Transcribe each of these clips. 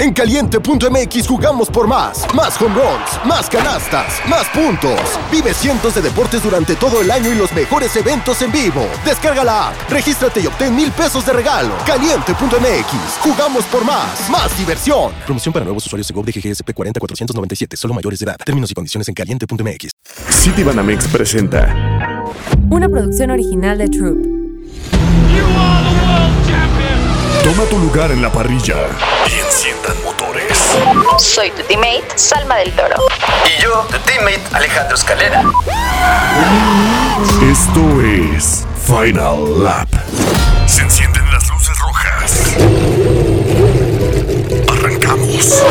En caliente.mx jugamos por más. Más home runs, más canastas, más puntos. Vive cientos de deportes durante todo el año y los mejores eventos en vivo. Descarga la app, regístrate y obtén mil pesos de regalo. Caliente.mx, jugamos por más. Más diversión. Promoción para nuevos usuarios de GOV de GGSP 40497, solo mayores de edad. Términos y condiciones en caliente.mx. Citibanamex presenta Una producción original de Troop. Toma tu lugar en la parrilla y enciendan motores. Soy tu teammate, Salma del Toro. Y yo, tu teammate, Alejandro Escalera. Esto es Final Lap. Se encienden las luces rojas. Arrancamos.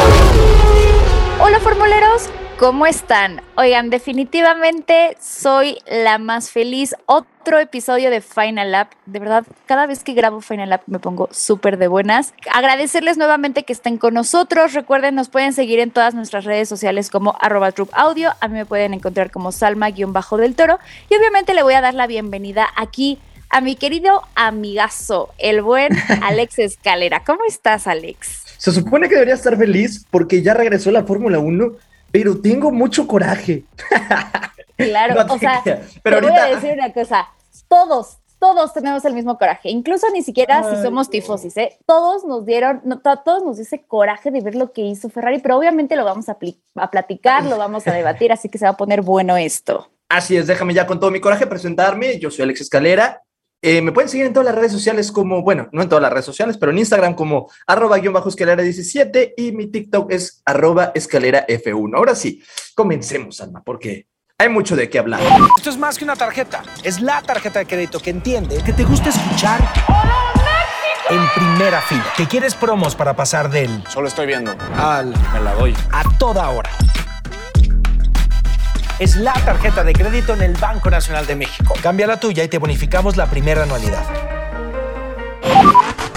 Hola formuleros, ¿cómo están? Oigan, definitivamente soy la más feliz. Otro episodio de Final Lap. De verdad, cada vez que grabo Final Lap me pongo súper de buenas. Agradecerles nuevamente que estén con nosotros. Recuerden, nos pueden seguir en todas nuestras redes sociales como arroba audio. A mí me pueden encontrar como salma-del toro. Y obviamente le voy a dar la bienvenida aquí a mi querido amigazo, el buen Alex Escalera. ¿Cómo estás, Alex? Se supone que debería estar feliz porque ya regresó la Fórmula 1, pero tengo mucho coraje. Claro, No o sea. Pero te voy a decir una cosa, todos, todos tenemos el mismo coraje, incluso ni siquiera si somos no. tifosis, ¿eh? Todos nos dieron, no, todos nos dice coraje de ver lo que hizo Ferrari, pero obviamente lo vamos a, a platicar, lo vamos a debatir, así que se va a poner bueno esto. Así es, déjame ya con todo mi coraje presentarme. Yo soy Alex Escalera. Eh, me pueden seguir en todas las redes sociales como, bueno, no en todas las redes sociales, pero en Instagram como arroba guion bajo escalera 17 y mi TikTok es arroba escalera F1. Ahora sí, comencemos, Alma, porque hay mucho de qué hablar. Esto es más que una tarjeta, es la tarjeta de crédito que entiende que te gusta escuchar en primera fila, que quieres promos para pasar del Solo estoy viendo. al me la doy a toda hora. Es la tarjeta de crédito en el Banco Nacional de México. Cambia la tuya y te bonificamos la primera anualidad.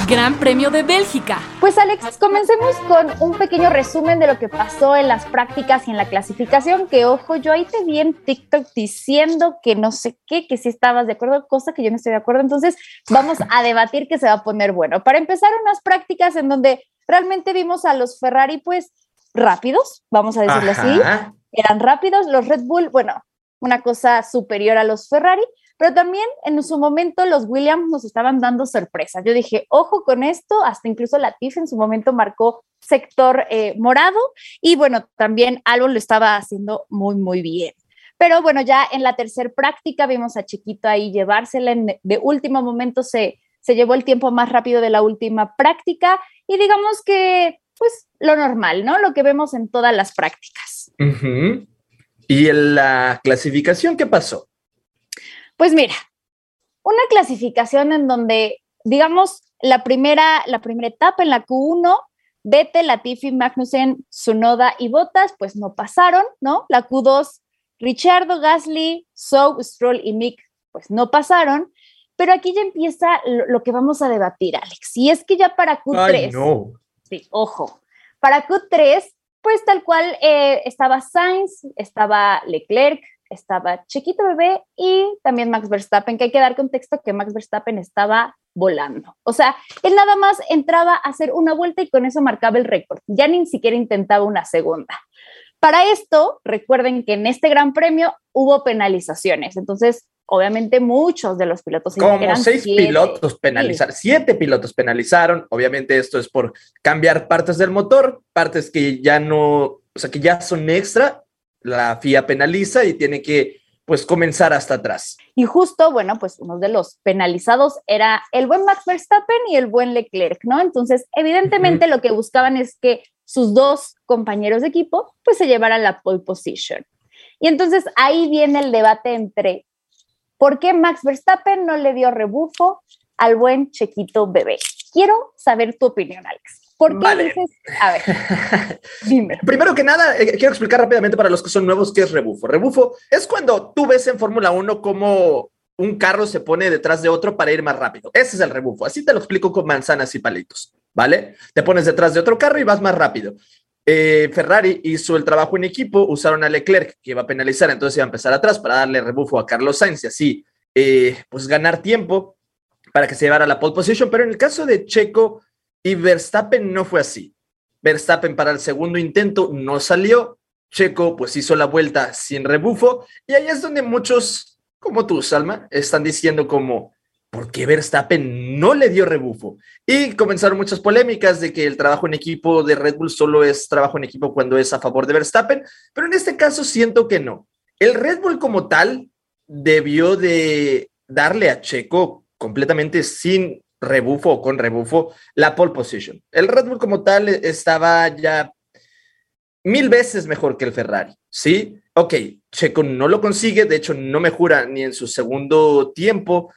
Gran Premio de Bélgica. Pues Alex, comencemos con un pequeño resumen de lo que pasó en las prácticas y en la clasificación, que ojo, yo ahí te vi en TikTok diciendo que no sé qué, que sí estabas de acuerdo, cosa que yo no estoy de acuerdo, entonces vamos a debatir que se va a poner bueno. Para empezar, unas prácticas en donde realmente vimos a los Ferrari pues rápidos, vamos a decirlo así. Eran rápidos, los Red Bull, bueno, una cosa superior a los Ferrari, pero también en su momento los Williams nos estaban dando sorpresas. Yo dije, ojo con esto, hasta incluso Latifi en su momento marcó sector eh, morado y bueno, también Albon lo estaba haciendo muy, muy bien. Pero bueno, ya en la tercer práctica vimos a Chiquito ahí llevársela, en- de último momento se, se llevó el tiempo más rápido de la última práctica y digamos que pues lo normal, ¿no? Lo que vemos en todas las prácticas. ¿Y en la clasificación qué pasó? Pues mira, una clasificación en donde, digamos, la primera, la primera etapa en la Q1, Vettel, Latifi, Magnussen, Sunoda y Bottas, pues no pasaron, ¿no? La Q2, Richardo, Gasly, Sow, Stroll y Mick, pues no pasaron. Pero aquí ya empieza lo, lo que vamos a debatir, Alex. Y es que ya para Q3, Ay, no. Sí, ojo. Para Q3, pues tal cual eh, estaba Sainz, estaba Leclerc, estaba Chiquito Bebé y también Max Verstappen, que hay que dar contexto que Max Verstappen estaba volando. O sea, él nada más entraba a hacer una vuelta y con eso marcaba el récord. Ya ni siquiera intentaba una segunda. Para esto, recuerden que en este gran premio hubo penalizaciones. Entonces, obviamente muchos de los pilotos Como seis siete. pilotos penalizaron, siete pilotos penalizaron. Obviamente esto es por cambiar partes del motor, partes que ya no, o sea, que ya son extra. La FIA penaliza y tiene que, pues, comenzar hasta atrás. Y justo, bueno, pues uno de los penalizados era el buen Max Verstappen y el buen Leclerc, ¿no? Entonces, evidentemente lo que buscaban es que sus dos compañeros de equipo, pues se llevaran la pole position. Y entonces ahí viene el debate entre por qué Max Verstappen no le dio rebufo al buen Chequito Bebé. Quiero saber tu opinión, Alex. ¿Por qué Vale. dices? A ver, dime. Primero que nada, eh, quiero explicar rápidamente para los que son nuevos qué es rebufo. Rebufo es cuando tú ves en Fórmula 1 cómo un carro se pone detrás de otro para ir más rápido. Ese es el rebufo. Así te lo explico con manzanas y palitos, ¿vale? Te pones detrás de otro carro y vas más rápido. Eh, Ferrari hizo el trabajo en equipo, usaron a Leclerc, que iba a penalizar, entonces iba a empezar atrás para darle rebufo a Carlos Sainz y así, eh, pues ganar tiempo para que se llevara la pole position. Pero en el caso de Checo y Verstappen no fue así. Verstappen para el segundo intento no salió. Checo pues hizo la vuelta sin rebufo. Y ahí es donde muchos, como tú, Salma, están diciendo como, ¿por qué Verstappen no le dio rebufo? Y comenzaron muchas polémicas de que el trabajo en equipo de Red Bull solo es trabajo en equipo cuando es a favor de Verstappen, pero en este caso siento que no. El Red Bull como tal debió de darle a Checo completamente sin rebufo o con rebufo la pole position. El Red Bull como tal estaba ya mil veces mejor que el Ferrari, ¿sí? Ok, Checo no lo consigue, de hecho no mejora ni en su segundo tiempo,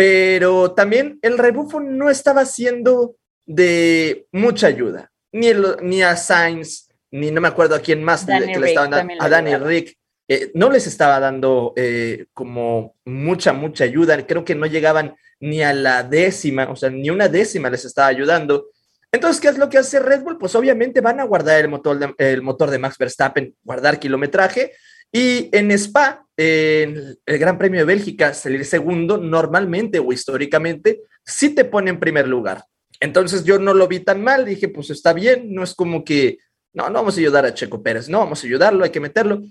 pero también el rebufo no estaba siendo de mucha ayuda, ni, ni a Sainz, ni no me acuerdo a quién más Danny que le estaban dando, a Danny Rick, eh, no les estaba dando eh, como mucha, mucha ayuda. Creo que no llegaban ni a la décima, o sea, ni una décima les estaba ayudando. Entonces, ¿qué es lo que hace Red Bull? Pues obviamente van a guardar el motor de, el motor de Max Verstappen, guardar kilometraje. Y en Spa, en el Gran Premio de Bélgica, salir segundo, normalmente o históricamente, sí te pone en primer lugar. Entonces yo no lo vi tan mal, dije, pues está bien, no es como que, no, no vamos a ayudar a Checo Pérez, no, vamos a ayudarlo, hay que meterlo.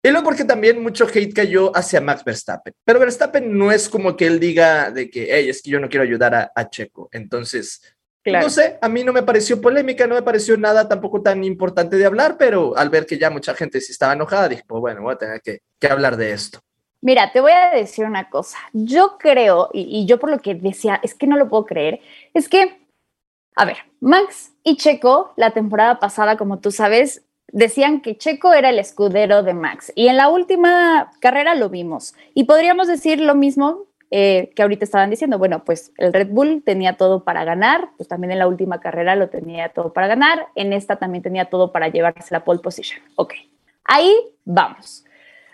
Y luego porque también mucho hate cayó hacia Max Verstappen. Pero Verstappen no es como que él diga de que, hey, es que yo no quiero ayudar a, Checo. Entonces, no sé, a mí no me pareció polémica, no me pareció nada tampoco tan importante de hablar, pero al ver que ya mucha gente sí estaba enojada, dije, pues bueno, voy a tener que, hablar de esto. Mira, te voy a decir una cosa. Yo creo, y, y yo por lo que decía, es que no lo puedo creer, es que, a ver, Max y Checo la temporada pasada, como tú sabes, decían que Checo era el escudero de Max y en la última carrera lo vimos. Y podríamos decir lo mismo eh, que ahorita estaban diciendo, bueno, pues el Red Bull tenía todo para ganar, pues también en la última carrera lo tenía todo para ganar, en esta también tenía todo para llevarse la pole position. Ok, ahí vamos.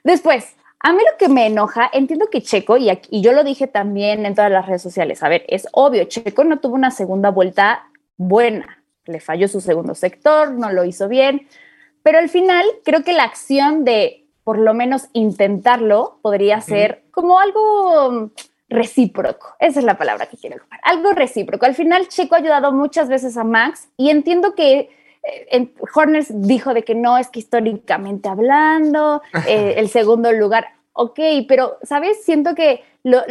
Después, a mí lo que me enoja, entiendo que Checo, y, y yo lo dije también en todas las redes sociales, a ver, es obvio, Checo no tuvo una segunda vuelta buena, le falló su segundo sector, no lo hizo bien, pero al final creo que la acción de por lo menos intentarlo podría ser como algo recíproco. Esa es la palabra que quiero ocupar. Algo recíproco. Al final Checo ha ayudado muchas veces a Max y entiendo que eh, Horners dijo de que no es que históricamente hablando, eh, el segundo lugar, ok, pero, ¿sabes? Siento que lo,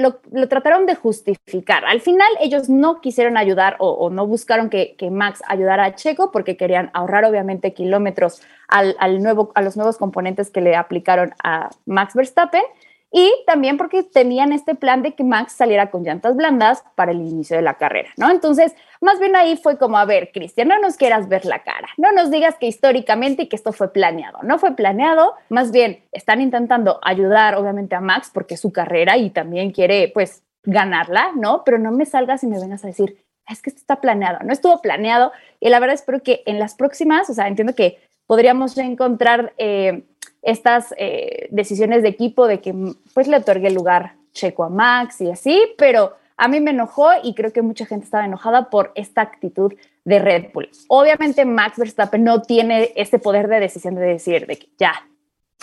trataron de justificar. Al final ellos no quisieron ayudar o, no buscaron que, Max ayudara a Checo porque querían ahorrar obviamente kilómetros al, nuevo, a los nuevos componentes que le aplicaron a Max Verstappen y también porque tenían este plan de que Max saliera con llantas blandas para el inicio de la carrera, ¿no? Entonces, más bien ahí fue como, a ver, Cristian, no nos quieras ver la cara, no nos digas que históricamente y que esto fue planeado, no fue planeado, más bien están intentando ayudar obviamente a Max porque es su carrera y también quiere pues ganarla, ¿no? Pero no me salgas y me vengas a decir, es que esto está planeado, no estuvo planeado y la verdad espero que en las próximas, o sea, entiendo que podríamos encontrar... Eh, estas eh, decisiones de equipo de que pues le otorgue el lugar Checo a Max y así, pero a mí me enojó y creo que mucha gente estaba enojada por esta actitud de Red Bull. Obviamente Max Verstappen no tiene este poder de decisión de decir de que ya,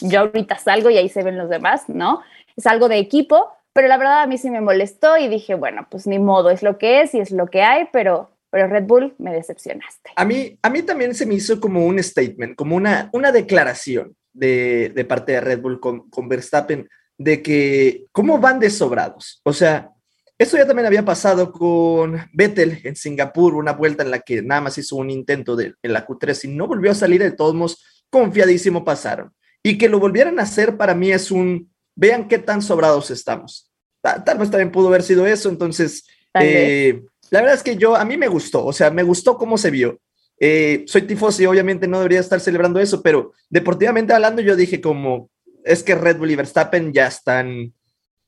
yo ahorita salgo y ahí se ven los demás, ¿no? Es algo de equipo, pero la verdad a mí sí me molestó y dije, bueno, pues ni modo, es lo que es y es lo que hay, pero pero Red Bull me decepcionaste. A mí, a mí también se me hizo como un statement, como una, una declaración de, parte de Red Bull con, con Verstappen de que cómo van desobrados. O sea, esto ya también había pasado con Vettel en Singapur, una vuelta en la que nada más hizo un intento de, en la Q3 y no volvió a salir de todos modos, confiadísimo pasaron. Y que lo volvieran a hacer para mí es un, vean qué tan sobrados estamos. Tal, vez también pudo haber sido eso, entonces, eh, la verdad es que yo, a mí me gustó, o sea, me gustó cómo se vio. Eh, soy tifosi, obviamente no debería estar celebrando eso, pero deportivamente hablando, yo dije como es que Red Bull y Verstappen ya están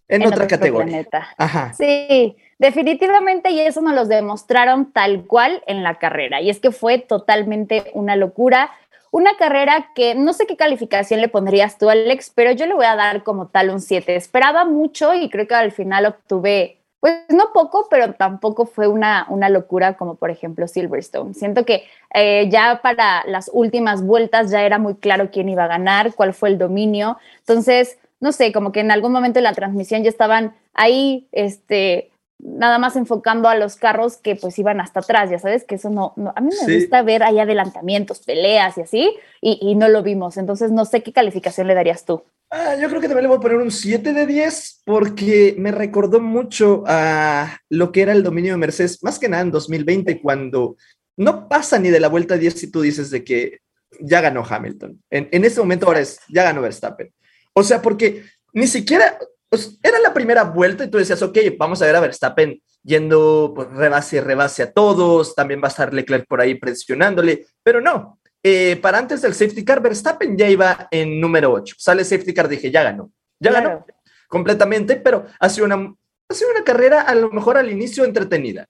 en, otra categoría. Ajá. Sí, definitivamente, y eso nos lo demostraron tal cual en la carrera. Y es que fue totalmente una locura. Una carrera que no sé qué calificación le pondrías tú, Alex, pero yo le voy a dar como tal un 7. Esperaba mucho y creo que al final obtuve pues no poco, pero tampoco fue una, una locura como por ejemplo Silverstone. Siento que eh, ya para las últimas vueltas ya era muy claro quién iba a ganar, cuál fue el dominio. Entonces, no sé, como que en algún momento en la transmisión ya estaban ahí, este, nada más enfocando a los carros que pues iban hasta atrás, ya sabes que eso no, no a mí me Sí. gusta ver ahí adelantamientos, peleas y así, y, y no lo vimos, entonces no sé qué calificación le darías tú. Ah, yo creo que también le voy a poner un 7 de 10 porque me recordó mucho a lo que era el dominio de Mercedes, más que nada en 2020, cuando no pasa ni de la vuelta 10 si tú dices de que ya ganó Hamilton. En, en ese momento ahora es, ya ganó Verstappen. O sea, porque ni siquiera, era la primera vuelta y tú decías, ok, vamos a ver a Verstappen yendo pues, rebase rebase a todos, también va a estar Leclerc por ahí presionándole, pero no, eh, para antes del safety car, Verstappen ya iba en número 8. Sale safety car, dije, ya ganó. Ya Claro. ganó completamente, pero ha sido, una, ha sido una carrera a lo mejor al inicio entretenida.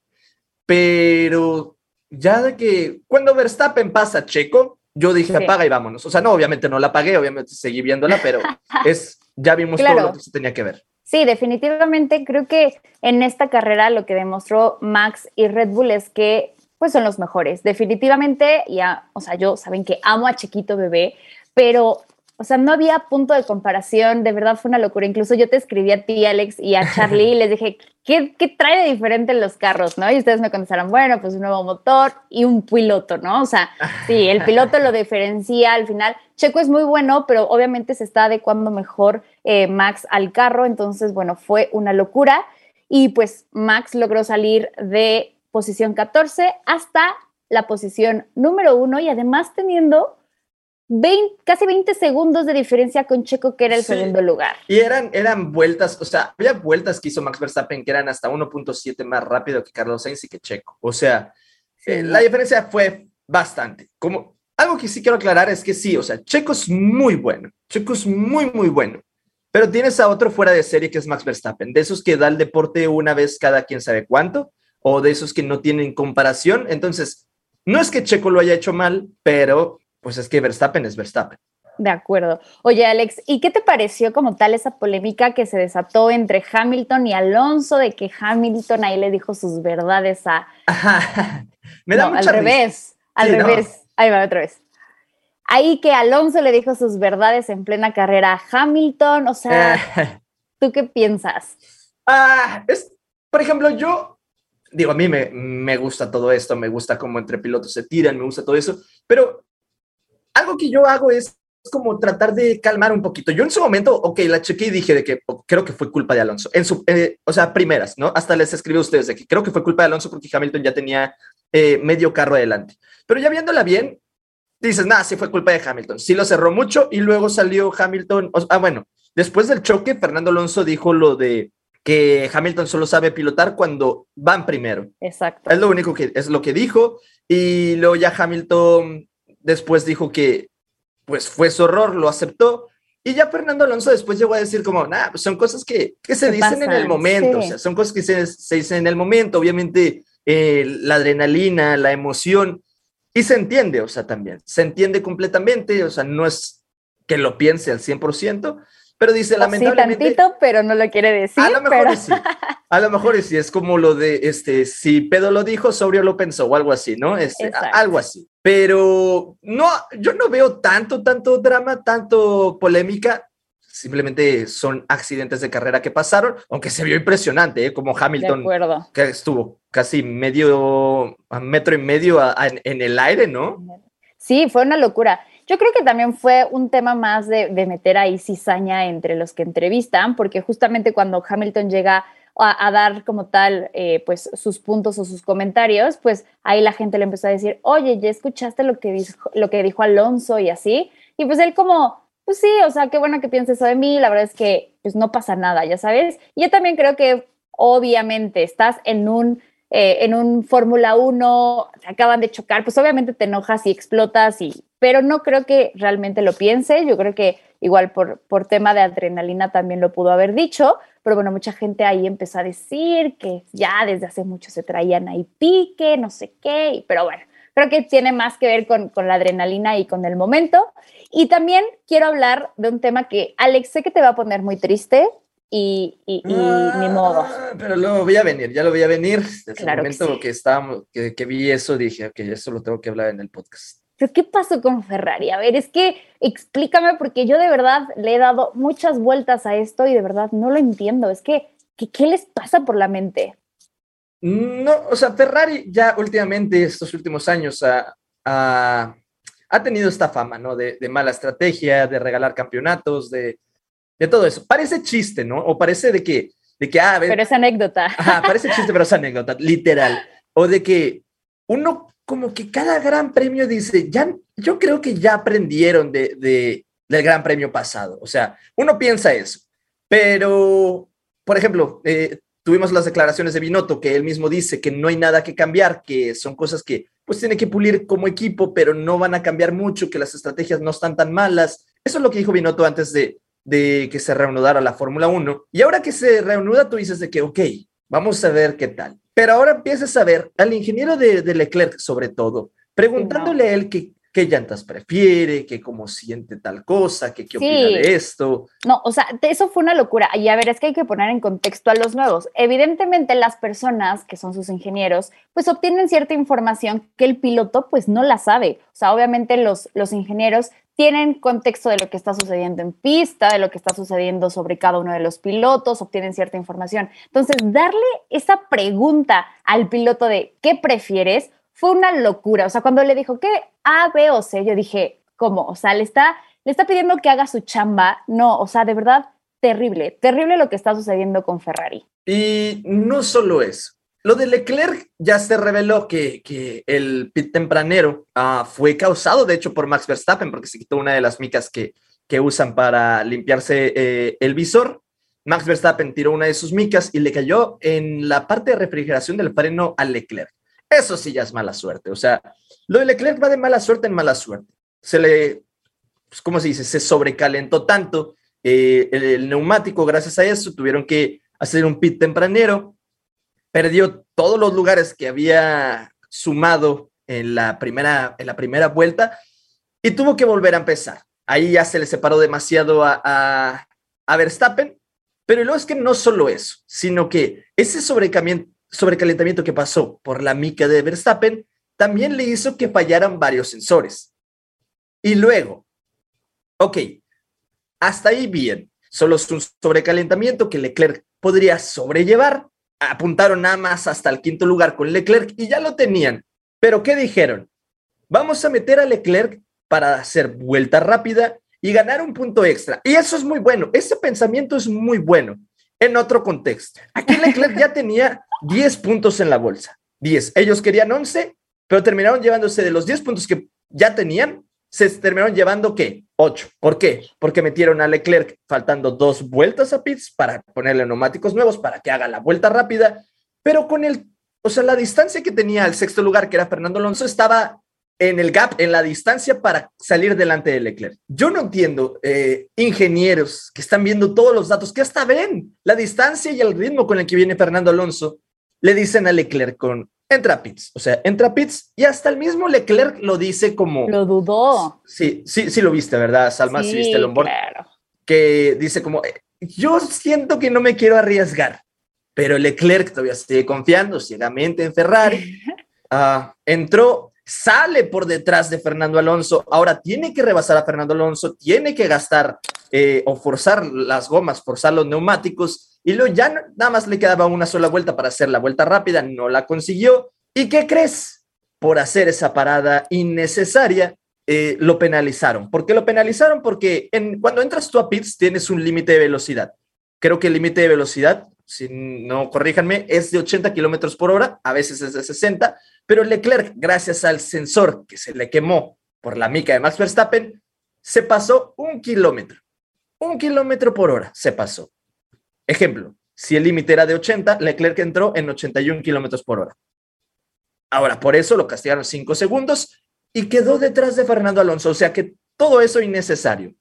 Pero ya de que cuando Verstappen pasa Checo, yo dije, Sí. apaga y vámonos. O sea, no, obviamente no la apagué, obviamente seguí viéndola, pero es, ya vimos Claro. todo lo que se tenía que ver. Sí, definitivamente creo que en esta carrera lo que demostró Max y Red Bull es que pues son los mejores. Definitivamente, ya, o sea, yo saben que amo a Chiquito Bebé, pero o sea, no había punto de comparación, de verdad fue una locura. Incluso yo te escribí a ti, Alex, y a Charlie, y les dije, ¿qué, ¿qué trae de diferente los carros? ¿no? Y ustedes me contestaron, bueno, pues un nuevo motor y un piloto, ¿no? O sea, sí, el piloto lo diferencia al final. Checo es muy bueno, pero obviamente se está adecuando mejor eh, Max al carro, entonces, bueno, fue una locura. Y pues Max logró salir de posición 14 hasta la posición número uno y además teniendo 20 casi 20 segundos de diferencia con Checo, que era el Sí. segundo lugar. Y eran, eran vueltas, o sea, había vueltas que hizo Max Verstappen que eran hasta 1.7 más rápido que Carlos Sainz y que Checo. O sea, eh, la diferencia fue bastante. Como, algo que sí quiero aclarar es que sí, o sea, Checo es muy bueno. Checo es muy, muy bueno. Pero tienes a otro fuera de serie que es Max Verstappen, de esos que da el deporte una vez cada quien sabe cuánto, o de esos que no tienen comparación. Entonces, no es que Checo lo haya hecho mal, pero pues es que Verstappen es Verstappen. De acuerdo. Oye, Alex, ¿y qué te pareció como tal esa polémica que se desató entre Hamilton y Alonso de que Hamilton ahí le dijo sus verdades a... Ajá. Me da No, mucha al risa. revés, al Sí, no. revés. Ahí va otra vez. Ahí que Alonso le dijo sus verdades en plena carrera a Hamilton, o sea, Eh, ¿tú qué piensas? ah, es, por ejemplo, yo digo, a mí me, me gusta todo esto, me gusta cómo entre pilotos se tiran, me gusta todo eso, pero algo que yo hago es como tratar de calmar un poquito. Yo en su momento, ok, la chequé y dije de que creo que fue culpa de Alonso. En su, eh, o sea, primeras, ¿no? Hasta les escribí a ustedes de que creo que fue culpa de Alonso porque Hamilton ya tenía eh, medio carro adelante. Pero ya viéndola bien, dices, nada, sí fue culpa de Hamilton. Sí lo cerró mucho y luego salió Hamilton. ah, bueno, después del choque, Fernando Alonso dijo lo de que Hamilton solo sabe pilotar cuando van primero. Exacto. Es lo único que es lo que dijo. Y luego ya Hamilton después dijo que pues fue su error, lo aceptó. Y ya Fernando Alonso después llegó a decir como, nada, pues son cosas que, que se dicen en el momento, sí. o sea, son cosas que se, se dicen en el momento, obviamente eh, la adrenalina, la emoción, y se entiende, o sea, también, se entiende completamente, o sea, no es que lo piense al 100%, pero dice, Sí, lamentablemente... tantito, pero no lo quiere decir. A lo mejor pero- sí. A lo mejor sí. Es como lo de, este, si pedo lo dijo, sobrio lo pensó o algo así, ¿no? Este, a- algo así. Pero no, yo no veo tanto, tanto drama, tanto polémica. Simplemente son accidentes de carrera que pasaron, aunque se vio impresionante, ¿eh? Como Hamilton, que estuvo casi medio, metro y medio a- a- en el aire, ¿no? Sí, fue una locura. Yo creo que también fue un tema más de, de meter ahí cizaña entre los que entrevistan, porque justamente cuando Hamilton llega a, dar como tal, eh, pues sus puntos o sus comentarios, pues ahí la gente le empezó a decir, oye, ya escuchaste lo que dijo, lo que dijo Alonso y así, y pues él como, pues sí, o sea, qué bueno que pienses eso de mí, la verdad es que pues no pasa nada, ya sabes. Yo también creo que obviamente estás en un eh, en un Fórmula 1, te acaban de chocar, pues obviamente te enojas y explotas, y, pero no creo que realmente lo piense. Yo creo que igual por, por tema de adrenalina también lo pudo haber dicho, pero bueno, mucha gente ahí empezó a decir que ya desde hace mucho se traían ahí pique, no sé qué, pero bueno, creo que tiene más que ver con, con la adrenalina y con el momento. Y también quiero hablar de un tema que, Alex, sé que te va a poner muy triste y, y- y ni modo. Ah, Pero lo voy a venir, ya lo voy a venir. Desde Claro que el momento sí. que, estábamos, que, que vi eso, dije, ok, eso lo tengo que hablar en el podcast. ¿Pero qué pasó con Ferrari? A ver, es que explícame porque yo de verdad le he dado muchas vueltas a esto y de verdad no lo entiendo. Es que, que ¿qué les pasa por la mente? No, o sea, Ferrari ya últimamente, estos últimos años, ha, ha, ha tenido esta fama, ¿no? De, de, mala estrategia, de regalar campeonatos, de, de, todo eso. Parece chiste, ¿no? O parece de que, de que, ah, a ver, Pero es anécdota. Ajá, parece chiste, pero es anécdota, literal. O de que uno como que cada gran premio dice, ya, yo creo que ya aprendieron de, de, del gran premio pasado. O sea, uno piensa eso. Pero, por ejemplo, eh, tuvimos las declaraciones de Binotto, que él mismo dice que no hay nada que cambiar, que son cosas que pues tiene que pulir como equipo, pero no van a cambiar mucho, que las estrategias no están tan malas. Eso es lo que dijo Binotto antes de, de que se reanudara la Fórmula 1. Y ahora que se reanuda, tú dices de que, ok, vamos a ver qué tal. Pero ahora empiezas a ver al ingeniero de, de Leclerc, sobre todo, preguntándole a él que, qué llantas prefiere, que cómo siente tal cosa, que qué Sí. opina de esto. No, o sea, eso fue una locura. Y a ver, es que hay que poner en contexto a los nuevos. Evidentemente, las personas que son sus ingenieros, pues obtienen cierta información que el piloto, pues no la sabe. O sea, obviamente los, los ingenieros tienen contexto de lo que está sucediendo en pista, de lo que está sucediendo sobre cada uno de los pilotos, obtienen cierta información. Entonces, darle esa pregunta al piloto de ¿qué prefieres? Fue una locura. O sea, cuando le dijo que A, B o C, yo dije, ¿cómo? O sea, le está, le está pidiendo que haga su chamba. No, o sea, de verdad, terrible, terrible lo que está sucediendo con Ferrari. Y no solo eso. Lo de Leclerc ya se reveló que, que el pit tempranero uh, fue causado, de hecho, por Max Verstappen, porque se quitó una de las micas que, que usan para limpiarse eh, el visor. Max Verstappen tiró una de sus micas y le cayó en la parte de refrigeración del freno a Leclerc. Eso sí ya es mala suerte. O sea, lo de Leclerc va de mala suerte en mala suerte. Se le, pues, ¿cómo se dice? Se sobrecalentó tanto eh, el, neumático, gracias a eso, tuvieron que hacer un pit tempranero. Perdió todos los lugares que había sumado en la primera, en la primera vuelta y tuvo que volver a empezar. Ahí ya se le separó demasiado a, a, a Verstappen, pero luego es que no solo eso, sino que ese sobrecalentamiento que pasó por la mica de Verstappen también le hizo que fallaran varios sensores. Y luego, ok, hasta ahí bien, solo es un sobrecalentamiento que Leclerc podría sobrellevar. Apuntaron nada más hasta el quinto lugar con Leclerc y ya lo tenían. Pero ¿qué dijeron? Vamos a meter a Leclerc para hacer vuelta rápida y ganar un punto extra. Y eso es muy bueno. Ese pensamiento es muy bueno en otro contexto. Aquí Leclerc ya tenía 10 puntos en la bolsa. 10. Ellos querían 11, pero terminaron llevándose de los 10 puntos que ya tenían, se terminaron llevando ¿qué? 8. ¿Por qué? Porque metieron a Leclerc faltando dos vueltas a pits para ponerle neumáticos nuevos para que haga la vuelta rápida, pero con el, o sea, la distancia que tenía el sexto lugar, que era Fernando Alonso, estaba en el gap, en la distancia para salir delante de Leclerc. Yo no entiendo, eh, ingenieros que están viendo todos los datos, que hasta ven la distancia y el ritmo con el que viene Fernando Alonso, le dicen a Leclerc con, entra pits, o sea, entra pits y hasta el mismo Leclerc lo dice como... Lo dudó. Sí, sí, sí lo viste, ¿verdad, Salma? Sí, sí viste el onboard. Claro. Que dice como, yo siento que no me quiero arriesgar, pero Leclerc todavía sigue confiando ciegamente en Ferrari. Uh, entró, sale por detrás de Fernando Alonso, ahora tiene que rebasar a Fernando Alonso, tiene que gastar eh, o forzar las gomas, forzar los neumáticos, y luego ya nada más le quedaba una sola vuelta para hacer la vuelta rápida, no la consiguió. ¿Y qué crees? Por hacer esa parada innecesaria, eh, lo penalizaron. ¿Por qué lo penalizaron? Porque cuando entras tú a pits tienes un límite de velocidad. Creo que el límite de velocidad, si no corríjanme, es de 80 kilómetros por hora, a veces es de 60, pero Leclerc, gracias al sensor que se le quemó por la mica de Max Verstappen, se pasó un kilómetro. Un kilómetro por hora se pasó. Ejemplo, si el límite era de 80, Leclerc entró en 81 kilómetros por hora. Ahora, por eso lo castigaron cinco segundos y quedó detrás de Fernando Alonso. O sea que todo eso innecesario.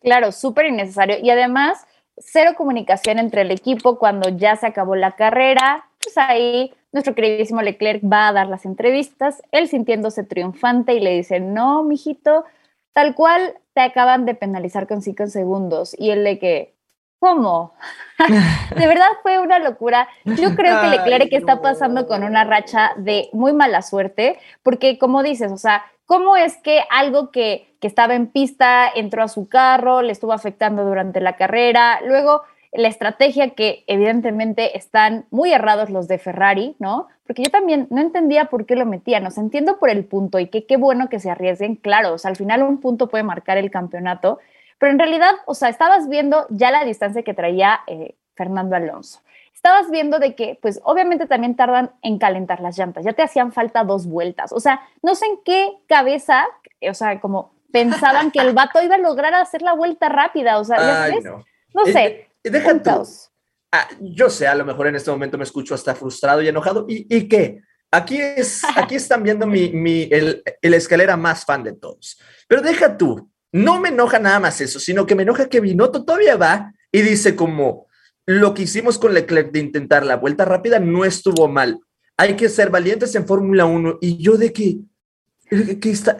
Claro, súper innecesario. Y además, cero comunicación entre el equipo cuando ya se acabó la carrera. Pues ahí nuestro queridísimo Leclerc va a dar las entrevistas, él sintiéndose triunfante y le dice, no, mijito, tal cual te acaban de penalizar con cinco segundos. Y él de que, ¿cómo? de verdad fue una locura. Yo creo que Leclerc Ay, está pasando con una racha de muy mala suerte, porque como dices, o sea, ¿cómo es que algo que, que estaba en pista entró a su carro, le estuvo afectando durante la carrera, luego la estrategia que evidentemente están muy errados los de Ferrari, ¿no? Porque yo también no entendía por qué lo metían, o sea, entiendo por el punto y que qué bueno que se arriesguen, claro, o sea, al final un punto puede marcar el campeonato, pero en realidad, o sea, estabas viendo ya la distancia que traía eh, Fernando Alonso. Estabas viendo de que, pues obviamente también tardan en calentar las llantas, ya te hacían falta dos vueltas, o sea, no sé en qué cabeza, o sea, como pensaban que el vato iba a lograr hacer la vuelta rápida, o sea, ¿ya Ay, sabes? no. no Eh, sé. eh, deja un tú. Ah, yo sé, a lo mejor en este momento me escucho hasta frustrado y enojado. ¿Y, y qué? Aquí, es, aquí están viendo mi, mi, el, el escalera más fan de todos. Pero deja tú, no me enoja nada más eso, sino que me enoja que Binotto todavía va y dice como lo que hicimos con Leclerc de intentar la vuelta rápida no estuvo mal. Hay que ser valientes en Fórmula 1. Y yo de que, que está,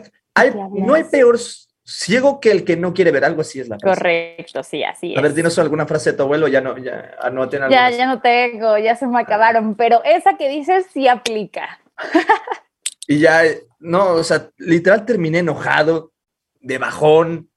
no hay peor ciego que el que no quiere ver algo así es la frase. Correcto, sí, así es. A ver, dinos alguna frase de tu abuelo, ya no, ya anoten ya, ya no tengo, ya se me acabaron, pero esa que dices sí aplica. Y ya, eh, no, o sea, literal terminé enojado, de bajón.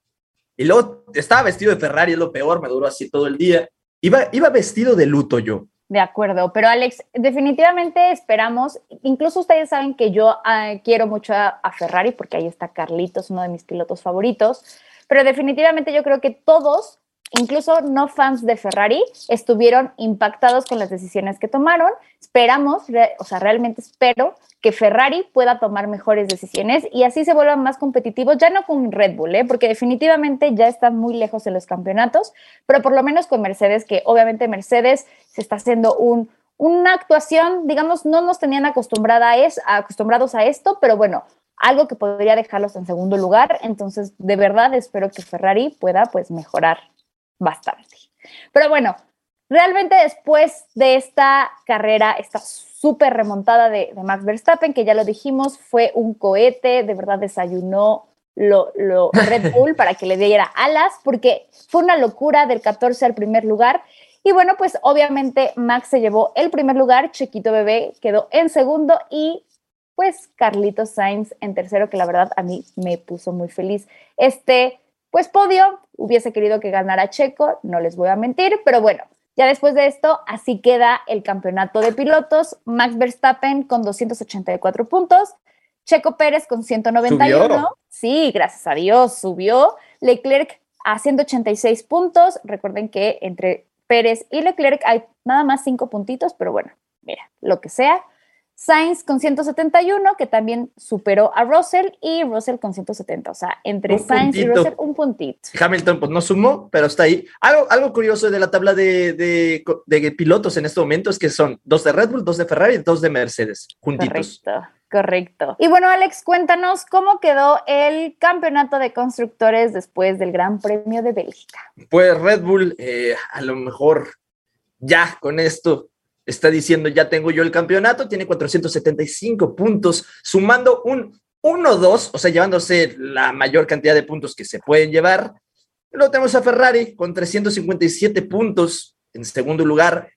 Y luego estaba vestido de Ferrari, es lo peor, me duró así todo el día. Iba, iba vestido de luto yo. De acuerdo, pero Alex, definitivamente esperamos, incluso ustedes saben que yo ah, quiero mucho a, Ferrari porque ahí está Carlitos, uno de mis pilotos favoritos, pero definitivamente yo creo que todos, incluso no fans de Ferrari, estuvieron impactados con las decisiones que tomaron. Esperamos, o sea, realmente espero que Ferrari pueda tomar mejores decisiones y así se vuelvan más competitivos, ya no con Red Bull, ¿eh? porque definitivamente ya están muy lejos en los campeonatos, pero por lo menos con Mercedes, que obviamente Mercedes se está haciendo un, una actuación, digamos, no nos tenían acostumbrada es, acostumbrados a esto, pero bueno, algo que podría dejarlos en segundo lugar. Entonces, de verdad espero que Ferrari pueda pues mejorar bastante. Pero bueno, realmente después de esta carrera, esta súper remontada de, de Max Verstappen, que ya lo dijimos, fue un cohete, de verdad desayunó lo, lo Red Bull para que le diera alas, porque fue una locura del 14 al primer lugar. Y bueno, pues obviamente Max se llevó el primer lugar, Chiquito Bebé quedó en segundo y pues Carlitos Sainz en tercero, que la verdad a mí me puso muy feliz. Este, pues podio, hubiese querido que ganara Checo, no les voy a mentir, pero bueno, ya después de esto, así queda el campeonato de pilotos. Max Verstappen con 284 puntos, Checo Pérez con 191. Subió. Sí, gracias a Dios, subió. Leclerc a 186 puntos. Recuerden que entre Pérez y Leclerc hay nada más cinco puntitos, pero bueno, mira, lo que sea. Sainz con 171, que también superó a Russell, y Russell con 170. O sea, entre Un Sainz y. Russell, un puntito. Hamilton pues no sumó, pero está ahí. Algo, algo curioso de la tabla de, de, de pilotos en este momento es que son dos de Red Bull, dos de Ferrari y dos de Mercedes, juntitos. Correcto, correcto. Y bueno, Alex, cuéntanos cómo quedó el campeonato de constructores después del Gran Premio de Bélgica. Pues Red Bull, eh, a lo mejor ya con esto está diciendo, ya tengo yo el campeonato, tiene 475 puntos, sumando un 1-2, o sea, llevándose la mayor cantidad de puntos que se pueden llevar. Luego tenemos a Ferrari con 357 puntos en segundo lugar,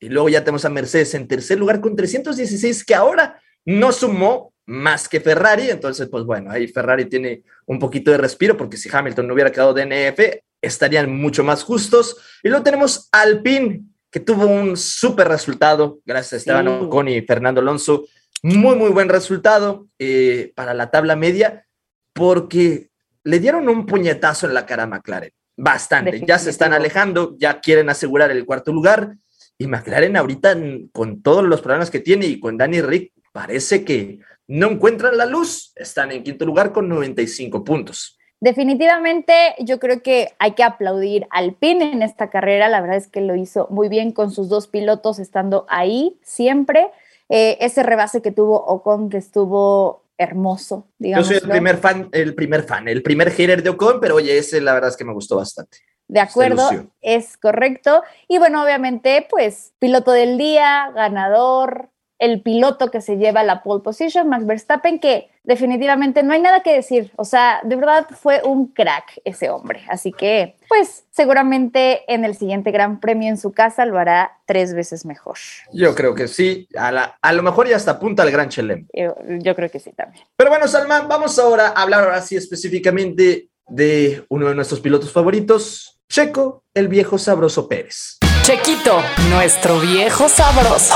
y luego ya tenemos a Mercedes en tercer lugar con 316, que ahora no sumó más que Ferrari, entonces, pues bueno, ahí Ferrari tiene un poquito de respiro, porque si Hamilton no hubiera quedado DNF, estarían mucho más justos. Y luego tenemos Alpine, que tuvo un súper resultado, gracias a Esteban Sí. Ocon y Fernando Alonso. Muy, muy buen resultado eh, para la tabla media, porque le dieron un puñetazo en la cara a McLaren. Bastante. Ya se están alejando, ya quieren asegurar el cuarto lugar. Y McLaren ahorita, con todos los problemas que tiene y con Danny Rick, parece que no encuentran la luz. Están en quinto lugar con 95 puntos. Definitivamente, yo creo que hay que aplaudir al PIN en esta carrera. La verdad es que lo hizo muy bien con sus dos pilotos estando ahí siempre. Eh, ese rebase que tuvo Ocon, que estuvo hermoso, Yo digamos. soy el primer fan, el primer fan, el primer hater de Ocon, pero oye, ese la verdad es que me gustó bastante. De acuerdo, es correcto. Y bueno, obviamente, pues piloto del día, ganador, el piloto que se lleva la pole position, Max Verstappen, que definitivamente no hay nada que decir. O sea, de verdad fue un crack ese hombre. Así que, pues seguramente en el siguiente Gran Premio en su casa lo hará tres veces mejor. Yo creo que sí, a, la- a lo mejor ya hasta apunta al Gran Chelem. Yo, yo creo que sí también. Pero bueno, Salman, vamos ahora a hablar ahora sí específicamente de uno de nuestros pilotos favoritos, Checo, el viejo sabroso Pérez. Chequito, nuestro viejo sabroso.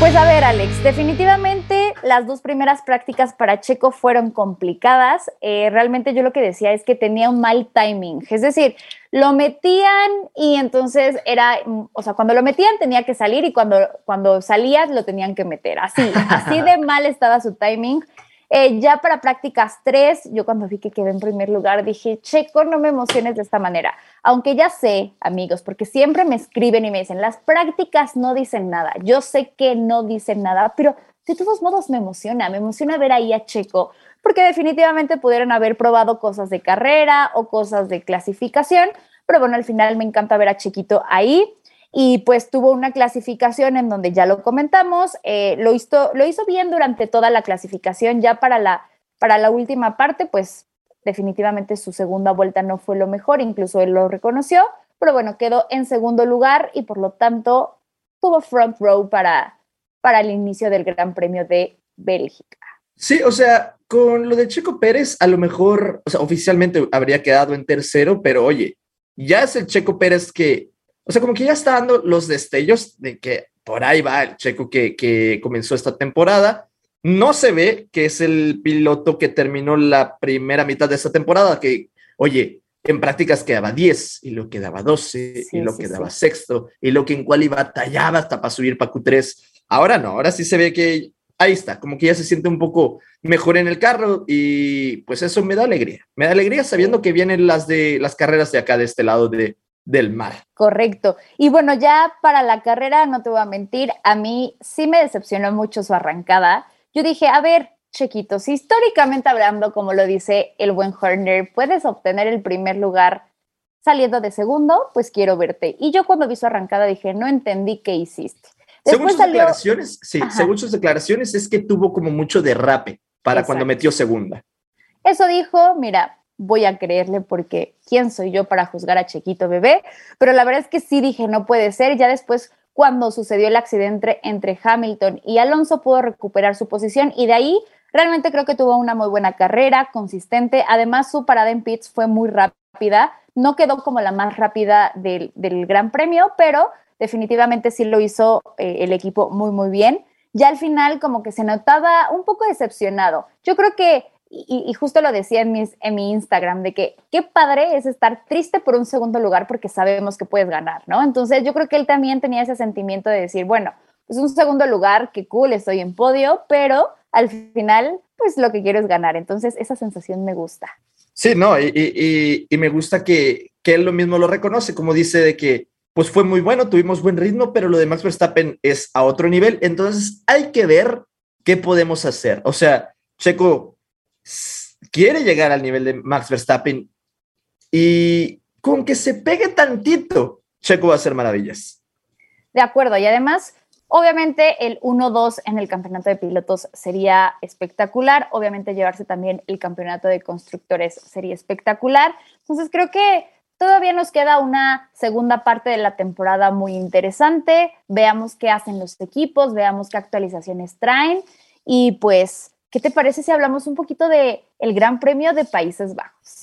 Pues a ver, Alex, definitivamente las dos primeras prácticas para Checo fueron complicadas. Eh, realmente yo lo que decía es que tenía un mal timing. Es decir, lo metían y entonces era, o sea, cuando lo metían tenía que salir y cuando, cuando salías lo tenían que meter. Así, así de mal estaba su timing. Eh, ya para prácticas 3, yo cuando vi que quedé en primer lugar dije, Checo, no me emociones de esta manera. Aunque ya sé, amigos, porque siempre me escriben y me dicen, las prácticas no dicen nada. Yo sé que no dicen nada, pero de todos modos me emociona, me emociona ver ahí a Checo, porque definitivamente pudieron haber probado cosas de carrera o cosas de clasificación, pero bueno, al final me encanta ver a Chequito ahí y pues tuvo una clasificación en donde ya lo comentamos, eh, lo, hizo, lo hizo bien durante toda la clasificación, ya para la, para la última parte, pues definitivamente su segunda vuelta no fue lo mejor, incluso él lo reconoció, pero bueno, quedó en segundo lugar y por lo tanto tuvo front row para, para el inicio del Gran Premio de Bélgica. Sí, o sea, con lo de Checo Pérez, a lo mejor, o sea, oficialmente habría quedado en tercero, pero oye, ya es el Checo Pérez que o sea, como que ya está dando los destellos de que por ahí va el checo que, comenzó esta temporada. No se ve que es el piloto que terminó la primera mitad de esta temporada, que, oye, en prácticas quedaba 10 y lo quedaba 12 y lo quedaba sexto y lo que en cual iba batallaba hasta para subir para Q3. Ahora no, ahora sí se ve que ahí está, como que ya se siente un poco mejor en el carro y pues eso me da alegría. Me da alegría sabiendo que vienen las de las carreras de acá de este lado de, del mar. Correcto. Y bueno, ya para la carrera, no te voy a mentir, a mí sí me decepcionó mucho su arrancada. Yo dije, a ver, Chequitos, históricamente hablando, como lo dice el buen Horner, puedes obtener el primer lugar saliendo de segundo, pues quiero verte. Y yo cuando vi su arrancada dije, no entendí qué hiciste. según sus declaraciones, sí, según sus declaraciones es que tuvo como mucho derrape para cuando metió segunda. Eso dijo, mira, voy a creerle porque quién soy yo para juzgar a Chequito bebé, pero la verdad es que sí dije, no puede ser, ya después cuando sucedió el accidente entre Hamilton y Alonso pudo recuperar su posición y de ahí realmente creo que tuvo una muy buena carrera, consistente, además su parada en pits fue muy rápida, no quedó como la más rápida del, Gran Premio, pero definitivamente sí lo hizo eh, el equipo muy, muy bien. Ya al final como que se notaba un poco decepcionado. Yo creo que y, justo lo decía en, mis, en mi Instagram, de que qué padre es estar triste por un segundo lugar porque sabemos que puedes ganar, ¿no? Entonces yo creo que él también tenía ese sentimiento de decir, bueno, es un segundo lugar, qué cool, estoy en podio, pero al final, pues lo que quiero es ganar. Entonces esa sensación me gusta. Sí, no, y, y, me gusta que, que él lo mismo lo reconoce, como dice de que pues fue muy bueno, tuvimos buen ritmo, pero lo de Max Verstappen es a otro nivel, entonces hay que ver qué podemos hacer. O sea, Checo quiere llegar al nivel de Max Verstappen y con que se pegue tantito, Checo va a hacer maravillas. De acuerdo, y además, obviamente el 1-2 en el campeonato de pilotos sería espectacular, obviamente llevarse también el campeonato de constructores sería espectacular, entonces creo que todavía nos queda una segunda parte de la temporada muy interesante, veamos qué hacen los equipos, veamos qué actualizaciones traen y pues ¿Qué te parece si hablamos un poquito de el Gran Premio de Países Bajos?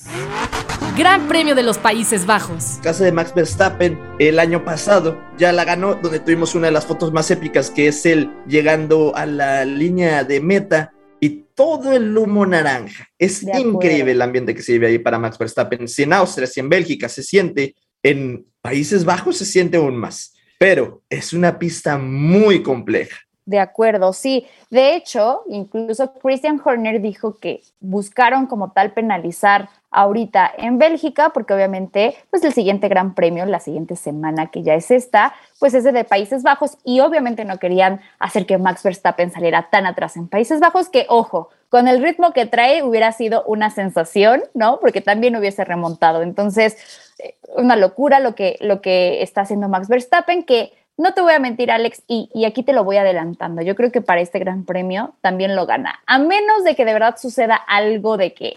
Gran Premio de los Países Bajos. Casa de Max Verstappen el año pasado ya la ganó, donde tuvimos una de las fotos más épicas, que es él llegando a la línea de meta y todo el humo naranja. Es increíble el ambiente que se vive ahí para Max Verstappen. Si en Austria, si en Bélgica se siente, en Países Bajos se siente aún más. Pero es una pista muy compleja de acuerdo, sí. De hecho, incluso Christian Horner dijo que buscaron como tal penalizar ahorita en Bélgica, porque obviamente, pues el siguiente gran premio, la siguiente semana que ya es esta, pues es de Países Bajos y obviamente no querían hacer que Max Verstappen saliera tan atrás en Países Bajos que, ojo, con el ritmo que trae hubiera sido una sensación, ¿no? Porque también hubiese remontado. Entonces, eh, una locura lo que, lo que está haciendo Max Verstappen, que no te voy a mentir, Alex, y, aquí te lo voy adelantando. Yo creo que para este gran premio también lo gana, a menos de que de verdad suceda algo de que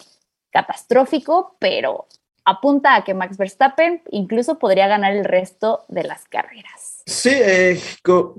catastrófico, pero apunta a que Max Verstappen incluso podría ganar el resto de las carreras. Sí, eh,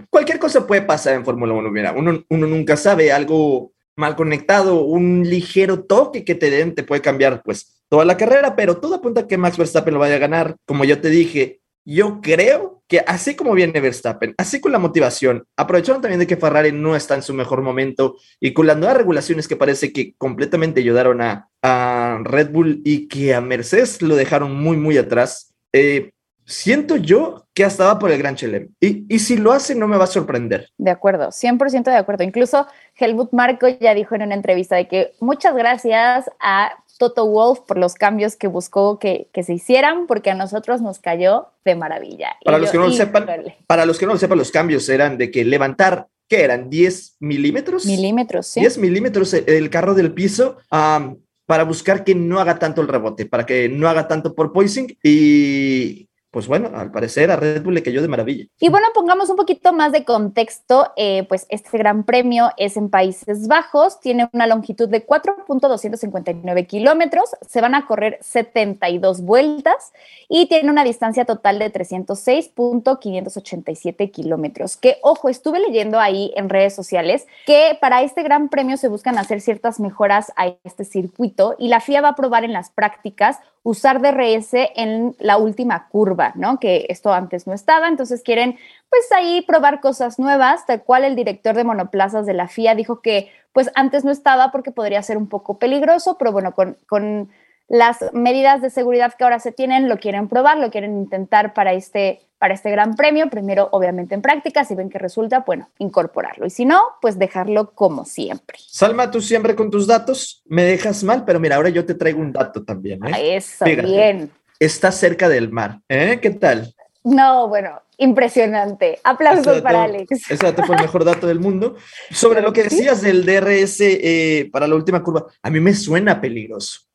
cualquier cosa puede pasar en Fórmula 1. Mira, uno, nunca sabe algo mal conectado, un ligero toque que te den te puede cambiar pues toda la carrera, pero todo apunta a que Max Verstappen lo vaya a ganar. Como yo te dije, yo creo que así como viene Verstappen, así con la motivación, aprovecharon también de que Ferrari no está en su mejor momento y con las nuevas regulaciones que parece que completamente ayudaron a, a Red Bull y que a Mercedes lo dejaron muy, muy atrás. Eh, siento yo que hasta va por el Gran Chelem. Y, y, si lo hace, no me va a sorprender. De acuerdo, 100% de acuerdo. Incluso Helmut Marco ya dijo en una entrevista de que muchas gracias a Toto Wolf por los cambios que buscó que, que se hicieran, porque a nosotros nos cayó de maravilla. Para, los, yo, que no lo sepan, para los que no lo sepan, los cambios eran de que levantar ¿qué eran? ¿10 milímetros? Milímetros, sí. 10 milímetros el carro del piso um, para buscar que no haga tanto el rebote, para que no haga tanto por poising y pues bueno, al parecer a Red Bull le cayó de maravilla. Y bueno, pongamos un poquito más de contexto, eh, pues este gran premio es en Países Bajos, tiene una longitud de 4.259 kilómetros, se van a correr 72 vueltas y tiene una distancia total de 306.587 kilómetros. Que, ojo, estuve leyendo ahí en redes sociales que para este gran premio se buscan hacer ciertas mejoras a este circuito y la FIA va a probar en las prácticas usar DRS en la última curva, ¿no? Que esto antes no estaba, entonces quieren pues ahí probar cosas nuevas, tal cual el director de monoplazas de la FIA dijo que pues antes no estaba porque podría ser un poco peligroso, pero bueno, con, con las medidas de seguridad que ahora se tienen, lo quieren probar, lo quieren intentar para este para este gran premio, primero obviamente en práctica, si ven que resulta, bueno, incorporarlo. Y si no, pues dejarlo como siempre. Salma, tú siempre con tus datos me dejas mal, pero mira, ahora yo te traigo un dato también. ¿eh? Eso, Fíjate, bien. Está cerca del mar, ¿eh? ¿Qué tal? No, bueno, impresionante. Aplausos dato, para Alex. Ese dato fue el mejor dato del mundo. Sobre lo que decías del DRS eh, para la última curva, a mí me suena peligroso.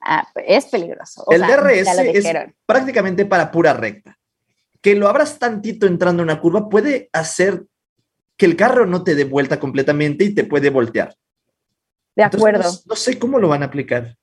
Ah, es peligroso. O el sea, DRS es prácticamente para pura recta que lo abras tantito entrando en una curva puede hacer que el carro no te dé vuelta completamente y te puede voltear. De acuerdo. Entonces, no, no, sé cómo lo van a aplicar.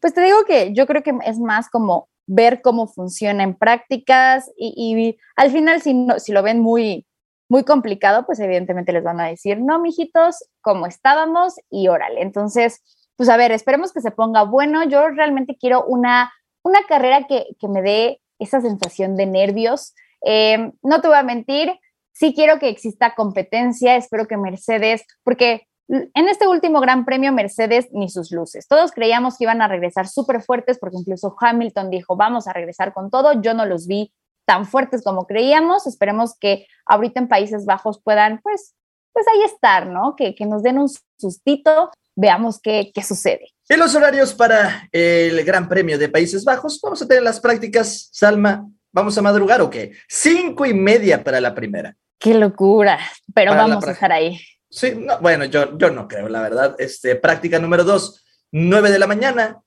Pues te digo que yo creo que es más como ver cómo funciona en prácticas y, y al final si, no, si lo ven muy, muy complicado, pues evidentemente les van a decir, no, mijitos, como estábamos y órale. Entonces, pues a ver, esperemos que se ponga bueno. Yo realmente quiero una, una carrera que, que me dé esa sensación de nervios. Eh, no te voy a mentir, sí quiero que exista competencia, espero que Mercedes, porque en este último Gran Premio Mercedes ni sus luces. Todos creíamos que iban a regresar súper fuertes porque incluso Hamilton dijo, vamos a regresar con todo. Yo no los vi tan fuertes como creíamos. Esperemos que ahorita en Países Bajos puedan, pues, pues ahí estar, ¿no? Que, que nos den un sustito, veamos qué, qué sucede. En los horarios para el Gran Premio de Países Bajos, vamos a tener las prácticas, Salma, ¿vamos a madrugar o qué? Cinco y media para la primera. Qué locura, pero para vamos a estar ahí. Sí, no, bueno, yo, yo no creo, la verdad. Este, práctica número dos, nueve de la mañana,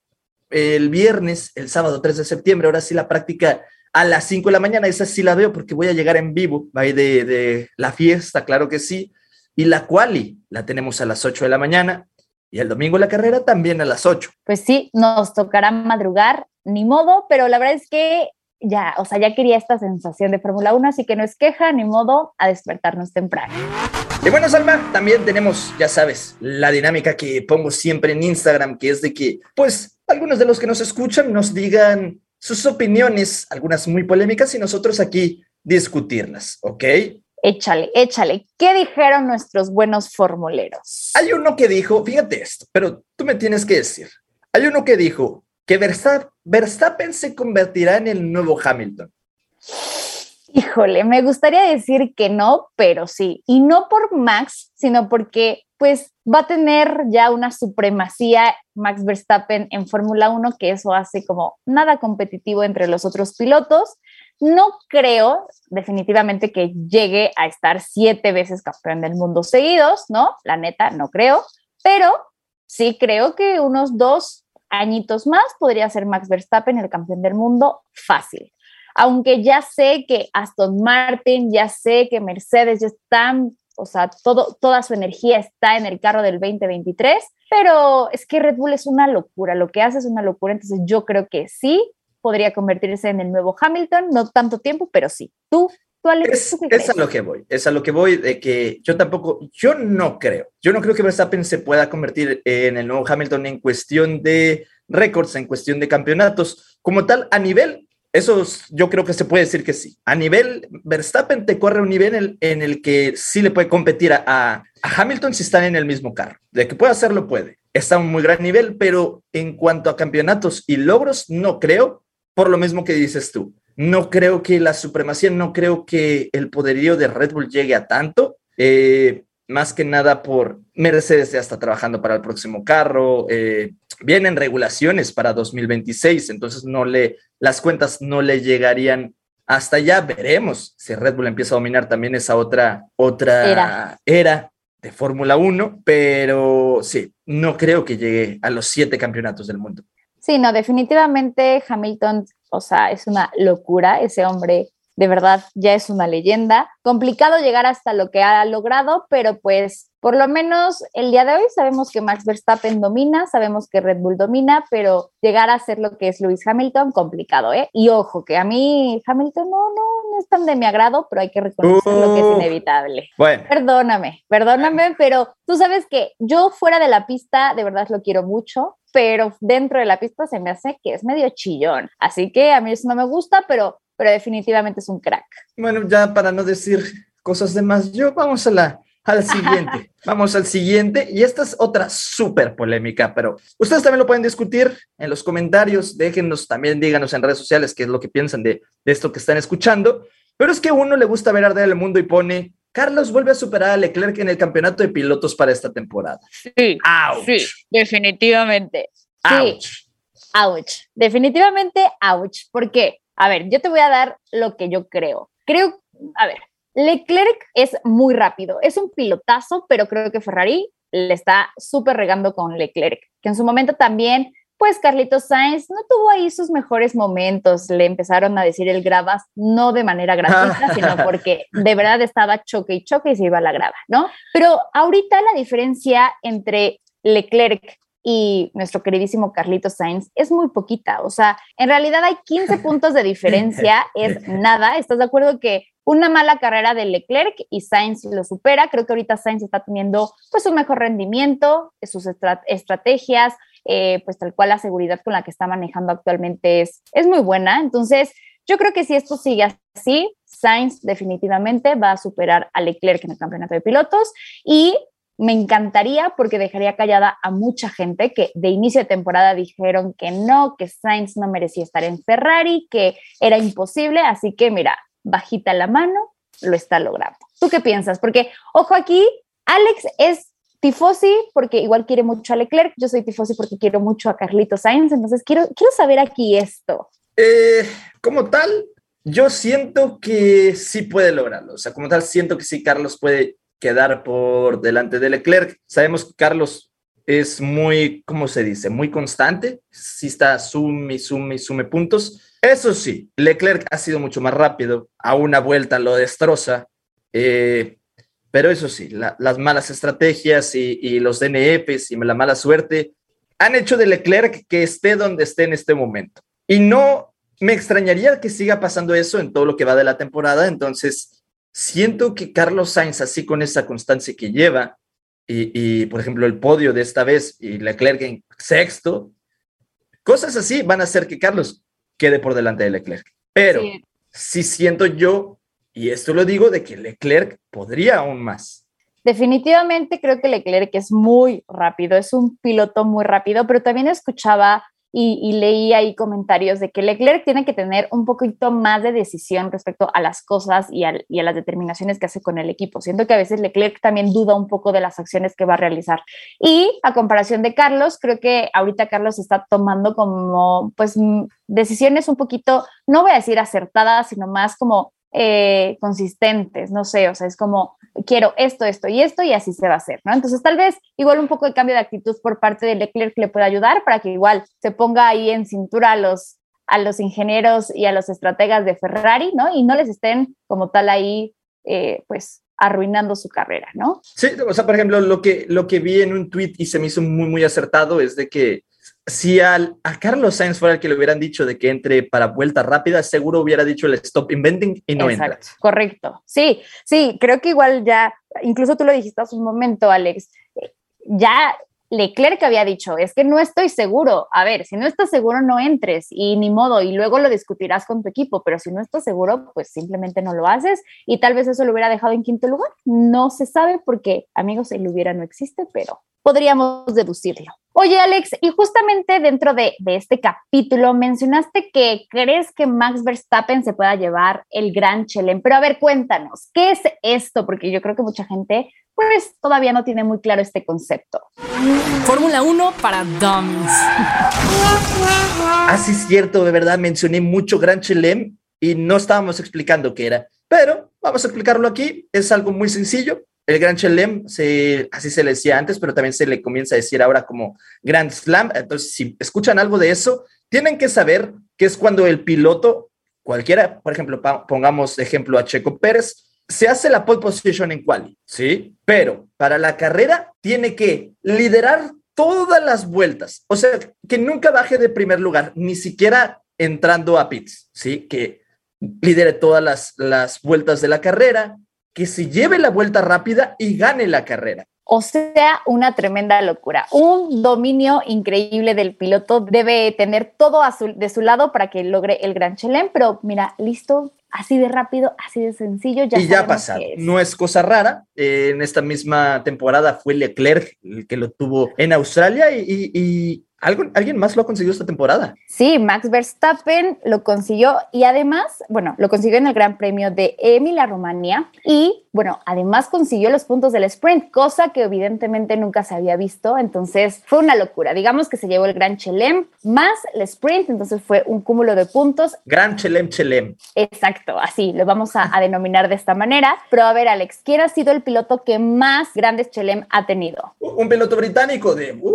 el viernes, el sábado 3 de septiembre, ahora sí la práctica a las 5 de la mañana, esa sí la veo porque voy a llegar en vivo, ahí de, de la fiesta, claro que sí. Y la quali la tenemos a las 8 de la mañana, y el domingo la carrera también a las 8. Pues sí, nos tocará madrugar, ni modo, pero la verdad es que ya, o sea, ya quería esta sensación de Fórmula 1, así que no es queja, ni modo a despertarnos temprano. Y bueno, Salma, también tenemos, ya sabes, la dinámica que pongo siempre en Instagram, que es de que, pues, algunos de los que nos escuchan nos digan sus opiniones, algunas muy polémicas, y nosotros aquí discutirlas, ¿ok? Échale, échale. ¿Qué dijeron nuestros buenos formuleros? Hay uno que dijo, fíjate esto, pero tú me tienes que decir. Hay uno que dijo que Verstappen se convertirá en el nuevo Hamilton. Híjole, me gustaría decir que no, pero sí. Y no por Max, sino porque pues va a tener ya una supremacía Max Verstappen en Fórmula 1, que eso hace como nada competitivo entre los otros pilotos. No creo definitivamente que llegue a estar siete veces campeón del mundo seguidos, ¿no? La neta, no creo, pero sí creo que unos dos añitos más podría ser Max Verstappen el campeón del mundo fácil. Aunque ya sé que Aston Martin, ya sé que Mercedes ya están, o sea, todo, toda su energía está en el carro del 2023, pero es que Red Bull es una locura, lo que hace es una locura, entonces yo creo que sí, podría convertirse en el nuevo Hamilton, no tanto tiempo, pero sí. ¿Tú es, es, a lo que voy, es a lo que voy de que yo tampoco, yo no creo, yo no creo que Verstappen se pueda convertir en el nuevo Hamilton en cuestión de récords, en cuestión de campeonatos, como tal, a nivel, eso yo creo que se puede decir que sí, a nivel, Verstappen te corre un nivel en el, que sí le puede competir a, a, Hamilton si están en el mismo carro, de que puede hacerlo, puede, está a un muy gran nivel, pero en cuanto a campeonatos y logros, no creo, por lo mismo que dices tú no creo que la supremacía, no creo que el poderío de Red Bull llegue a tanto. Eh, más que nada por Mercedes ya está trabajando para el próximo carro, eh, vienen regulaciones para 2026, entonces no le, las cuentas no le llegarían hasta allá. Veremos si Red Bull empieza a dominar también esa otra, otra era, era de Fórmula 1, pero sí, no creo que llegue a los siete campeonatos del mundo. Sí, no, definitivamente Hamilton o sea, es una locura, ese hombre de verdad ya es una leyenda. Complicado llegar hasta lo que ha logrado, pero pues por lo menos el día de hoy sabemos que Max Verstappen domina, sabemos que Red Bull domina, pero llegar a ser lo que es Lewis Hamilton, complicado, ¿eh? Y ojo, que a mí Hamilton no, no, no es tan de mi agrado, pero hay que reconocer lo que es inevitable. Bueno. Perdóname, perdóname, pero tú sabes que yo fuera de la pista, de verdad lo quiero mucho pero dentro de la pista se me hace que es medio chillón. Así que a mí eso no me gusta, pero, pero definitivamente es un crack. Bueno, ya para no decir cosas de más, yo vamos a la, al siguiente. Vamos al siguiente. Y esta es otra súper polémica, pero ustedes también lo pueden discutir en los comentarios. Déjenos también, díganos en redes sociales qué es lo que piensan de, de esto que están escuchando. Pero es que uno le gusta ver arder el mundo y pone Carlos vuelve a superar a Leclerc en el campeonato de pilotos para esta temporada. Sí, sí, definitivamente. Ouch. Sí, ouch. Definitivamente ouch. ¿Por qué? A ver, yo te voy a dar lo que yo creo. Creo, a ver, Leclerc es muy rápido, es un pilotazo, pero creo que Ferrari le está súper regando con Leclerc, que en su momento también pues Carlitos Sainz no tuvo ahí sus mejores momentos. Le empezaron a decir el grabas, no de manera gratuita, sino porque de verdad estaba choque y choque y se iba a la grava, ¿no? Pero ahorita la diferencia entre Leclerc y nuestro queridísimo Carlitos Sainz es muy poquita. O sea, en realidad hay 15 puntos de diferencia, es nada. ¿Estás de acuerdo que una mala carrera de Leclerc y Sainz lo supera? Creo que ahorita Sainz está teniendo pues un mejor rendimiento, sus estrategias, eh, pues tal cual la seguridad con la que está manejando actualmente es, es muy buena. Entonces, yo creo que si esto sigue así, Sainz definitivamente va a superar a Leclerc en el campeonato de pilotos y me encantaría porque dejaría callada a mucha gente que de inicio de temporada dijeron que no, que Sainz no merecía estar en Ferrari, que era imposible. Así que mira, bajita la mano, lo está logrando. ¿Tú qué piensas? Porque, ojo aquí, Alex es tifosi porque igual quiere mucho a Leclerc, yo soy tifosi porque quiero mucho a Carlito Sainz, entonces quiero, quiero saber aquí esto. Eh, como tal, yo siento que sí puede lograrlo, o sea, como tal, siento que sí Carlos puede quedar por delante de Leclerc. Sabemos que Carlos es muy, ¿cómo se dice? Muy constante, sí está sume, sume, sume puntos. Eso sí, Leclerc ha sido mucho más rápido, a una vuelta lo destroza. Eh, pero eso sí, las malas estrategias y, los DNFs y la mala suerte han hecho de Leclerc que esté donde esté en este momento. Y no me extrañaría que siga pasando eso en todo lo que va de la temporada. Entonces, siento que Carlos Sainz, así con esa constancia que lleva, y, por ejemplo el podio de esta vez y Leclerc en sexto, cosas así van a hacer que Carlos quede por delante de Leclerc. Pero si siento yo y esto lo digo de que Leclerc podría aún más. Definitivamente creo que Leclerc es muy rápido, es un piloto muy rápido, pero también escuchaba y, leí ahí comentarios de que Leclerc tiene que tener un poquito más de decisión respecto a las cosas y y a, las determinaciones que hace con el equipo. Siento que a veces Leclerc también duda un poco de las acciones que va a realizar. Y a comparación de Carlos, creo que ahorita Carlos está tomando como pues decisiones un poquito, no voy a decir acertadas, sino más como eh, consistentes, no sé, o sea, es como quiero esto, esto y esto y así se va a hacer, ¿no? Entonces tal vez igual un poco de cambio de actitud por parte de Leclerc le pueda ayudar para que igual se ponga ahí en cintura a los, a los ingenieros y a los estrategas de Ferrari, ¿no? Y no les estén como tal ahí, eh, pues arruinando su carrera, ¿no? Sí, o sea, por ejemplo, lo que, lo que vi en un tweet y se me hizo muy, muy acertado es de que si al, a Carlos Sainz fuera el que le hubieran dicho de que entre para vuelta rápida, seguro hubiera dicho el stop inventing y no Exacto, correcto. Sí, sí, creo que igual ya, incluso tú lo dijiste hace un momento, Alex, ya Leclerc había dicho, es que no estoy seguro. A ver, si no estás seguro, no entres y ni modo, y luego lo discutirás con tu equipo, pero si no estás seguro, pues simplemente no lo haces y tal vez eso lo hubiera dejado en quinto lugar. No se sabe porque, amigos, el hubiera no existe, pero podríamos deducirlo. Oye, Alex, y justamente dentro de, de, este capítulo mencionaste que crees que Max Verstappen se pueda llevar el Gran Chelem, pero a ver, cuéntanos, ¿qué es esto? Porque yo creo que mucha gente pues todavía no tiene muy claro este concepto. Fórmula 1 para dummies. Así es cierto, de verdad mencioné mucho Gran Chelem y no estábamos explicando qué era, pero vamos a explicarlo aquí, es algo muy sencillo. El Gran Chelem, se, así se le decía antes, pero también se le comienza a decir ahora como Grand Slam. Entonces, si escuchan algo de eso, tienen que saber que es cuando el piloto, cualquiera, por ejemplo, pongamos ejemplo a Checo Pérez, se hace la pole position en quali, ¿sí? Pero para la carrera tiene que liderar todas las vueltas, o sea, que nunca baje de primer lugar, ni siquiera entrando a pits, ¿sí? Que lidere todas las, las vueltas de la carrera, que se lleve la vuelta rápida y gane la carrera. O sea, una tremenda locura. Un dominio increíble del piloto debe tener todo a su, de su lado para que logre el Gran Chelem, pero mira, listo, así de rápido, así de sencillo. Ya y ya pasa, no es cosa rara. Eh, en esta misma temporada fue Leclerc el que lo tuvo en Australia y, y, y ¿Algo, ¿Alguien más lo ha conseguido esta temporada? Sí, Max Verstappen lo consiguió y además, bueno, lo consiguió en el Gran Premio de Emilia Romagna y, bueno, además consiguió los puntos del sprint, cosa que evidentemente nunca se había visto, entonces fue una locura. Digamos que se llevó el Gran Chelem más el sprint, entonces fue un cúmulo de puntos. Gran Chelem Chelem. Exacto, así lo vamos a, a denominar de esta manera. Pero a ver, Alex, ¿quién ha sido el piloto que más grandes Chelem ha tenido? Un piloto británico de uh,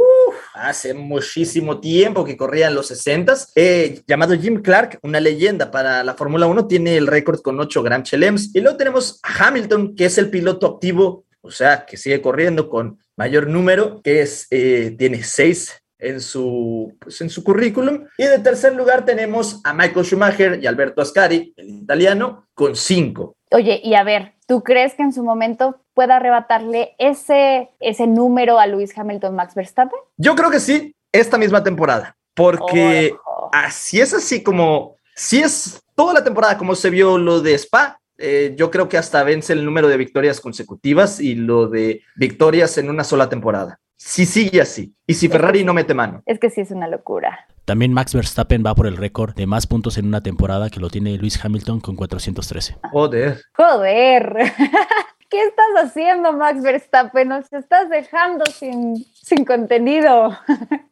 hace muchísimo tiempo que corría en los 60 eh, llamado Jim Clark, una leyenda para la Fórmula 1, tiene el récord con 8 Grand Chelems. Y luego tenemos a Hamilton, que es el piloto activo, o sea, que sigue corriendo con mayor número, que es, eh, tiene 6 en su, pues, en su currículum. Y de tercer lugar tenemos a Michael Schumacher y Alberto Ascari, el italiano, con 5. Oye, y a ver, ¿tú crees que en su momento pueda arrebatarle ese, ese número a Luis Hamilton Max Verstappen? Yo creo que sí, esta misma temporada, porque oh. así es así como, si es toda la temporada como se vio lo de Spa, eh, yo creo que hasta vence el número de victorias consecutivas y lo de victorias en una sola temporada. Si sigue así, y si Ferrari no mete mano. Es que sí es una locura. También Max Verstappen va por el récord de más puntos en una temporada que lo tiene Luis Hamilton con 413. Joder. Joder. ¿Qué estás haciendo, Max Verstappen? Nos estás dejando sin, sin contenido.